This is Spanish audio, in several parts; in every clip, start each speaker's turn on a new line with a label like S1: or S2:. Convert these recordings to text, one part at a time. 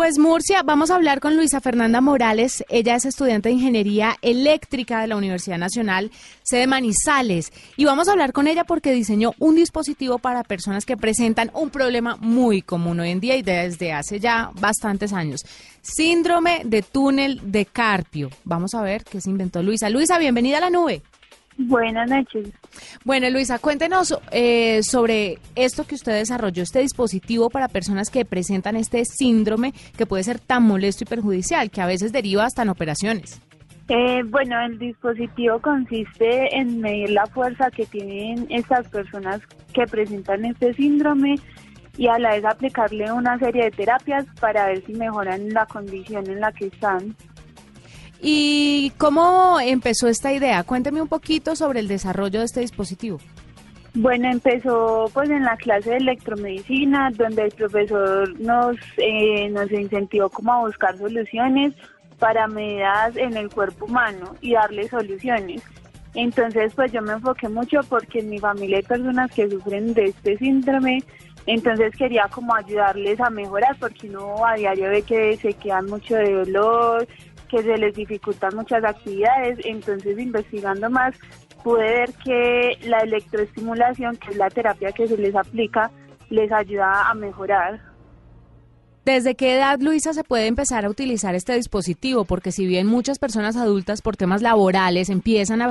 S1: Pues Murcia, vamos a hablar con Luisa Fernanda Morales. Ella es estudiante de Ingeniería Eléctrica de la Universidad Nacional, sede Manizales. Y vamos a hablar con ella porque diseñó un dispositivo para personas que presentan un problema muy común hoy en día y desde hace ya bastantes años. Síndrome de túnel de carpio. Vamos a ver qué se inventó Luisa. Luisa, bienvenida a la nube.
S2: Buenas noches.
S1: Bueno, Luisa, cuéntenos eh, sobre esto que usted desarrolló, este dispositivo para personas que presentan este síndrome que puede ser tan molesto y perjudicial, que a veces deriva hasta en operaciones.
S2: Eh, bueno, el dispositivo consiste en medir la fuerza que tienen estas personas que presentan este síndrome y a la vez aplicarle una serie de terapias para ver si mejoran la condición en la que están.
S1: ¿Y cómo empezó esta idea? Cuénteme un poquito sobre el desarrollo de este dispositivo.
S2: Bueno, empezó pues en la clase de electromedicina, donde el profesor nos, eh, nos incentivó como a buscar soluciones para medidas en el cuerpo humano y darle soluciones. Entonces, pues yo me enfoqué mucho porque en mi familia hay personas que sufren de este síndrome, entonces quería como ayudarles a mejorar porque uno a diario ve que se quedan mucho de dolor, que se les dificultan muchas actividades, entonces investigando más pude ver que la electroestimulación, que es la terapia que se les aplica, les ayuda a mejorar.
S1: ¿Desde qué edad, Luisa, se puede empezar a utilizar este dispositivo? Porque si bien muchas personas adultas por temas laborales empiezan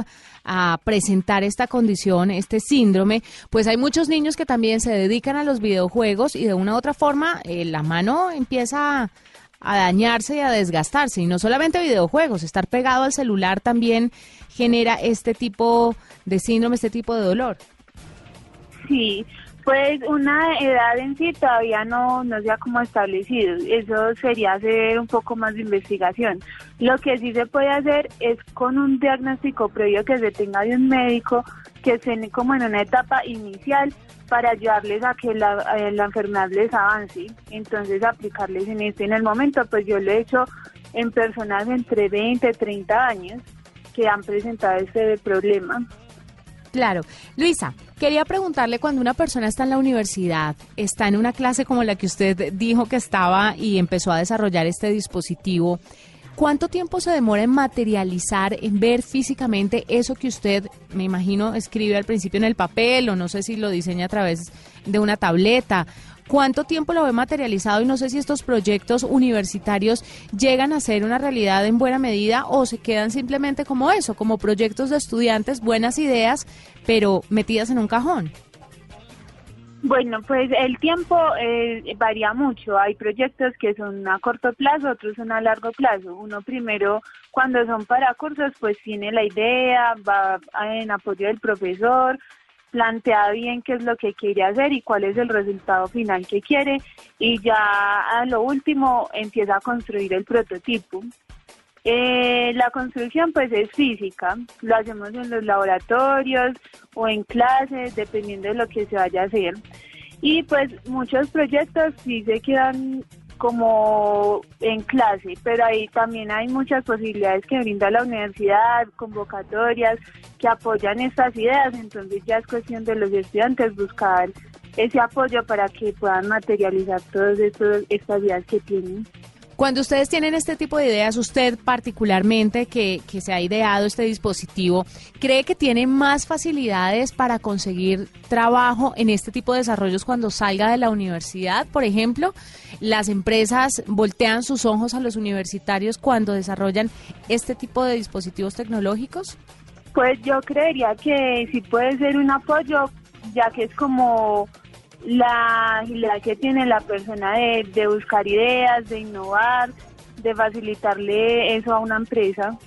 S1: a, presentar esta condición, este síndrome, pues hay muchos niños que también se dedican a los videojuegos y de una u otra forma eh, la mano empieza a dañarse y a desgastarse. Y no solamente videojuegos, estar pegado al celular también genera este tipo de síndrome, este tipo de dolor.
S2: Sí, pues una edad en sí todavía no, no se ha como establecido. Eso sería hacer un poco más de investigación. Lo que sí se puede hacer es con un diagnóstico previo que se tenga de un médico que esté como en una etapa inicial para ayudarles a que la, eh, la enfermedad les avance. Entonces aplicarles en este en el momento, pues yo lo he hecho en personas entre 20 y 30 años que han presentado este problema.
S1: Claro. Luisa, quería preguntarle cuando una persona está en la universidad, está en una clase como la que usted dijo que estaba y empezó a desarrollar este dispositivo, ¿Cuánto tiempo se demora en materializar, en ver físicamente eso que usted, me imagino, escribe al principio en el papel o no sé si lo diseña a través de una tableta? ¿Cuánto tiempo lo ve materializado? Y no sé si estos proyectos universitarios llegan a ser una realidad en buena medida o se quedan simplemente como eso, como proyectos de estudiantes, buenas ideas, pero metidas en un cajón.
S2: Bueno, pues el tiempo eh, varía mucho. Hay proyectos que son a corto plazo, otros son a largo plazo. Uno primero, cuando son para cursos, pues tiene la idea, va en apoyo del profesor, plantea bien qué es lo que quiere hacer y cuál es el resultado final que quiere y ya a lo último empieza a construir el prototipo. Eh, la construcción pues es física, lo hacemos en los laboratorios o en clases, dependiendo de lo que se vaya a hacer. Y pues muchos proyectos sí se quedan como en clase, pero ahí también hay muchas posibilidades que brinda la universidad, convocatorias que apoyan estas ideas, entonces ya es cuestión de los estudiantes buscar ese apoyo para que puedan materializar todas estas ideas que tienen.
S1: Cuando ustedes tienen este tipo de ideas, usted particularmente que, que, se ha ideado este dispositivo, ¿cree que tiene más facilidades para conseguir trabajo en este tipo de desarrollos cuando salga de la universidad? Por ejemplo, ¿las empresas voltean sus ojos a los universitarios cuando desarrollan este tipo de dispositivos tecnológicos?
S2: Pues yo creería que sí puede ser un apoyo, ya que es como la agilidad que tiene la persona de, de buscar ideas, de innovar, de facilitarle eso a una empresa.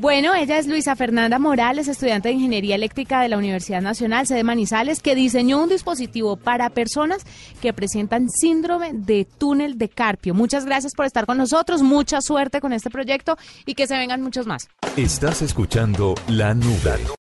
S1: Bueno, ella es Luisa Fernanda Morales, estudiante de Ingeniería Eléctrica de la Universidad Nacional sede Manizales, que diseñó un dispositivo para personas que presentan síndrome de túnel de carpio. Muchas gracias por estar con nosotros, mucha suerte con este proyecto y que se vengan muchos más.
S3: Estás escuchando La Nube.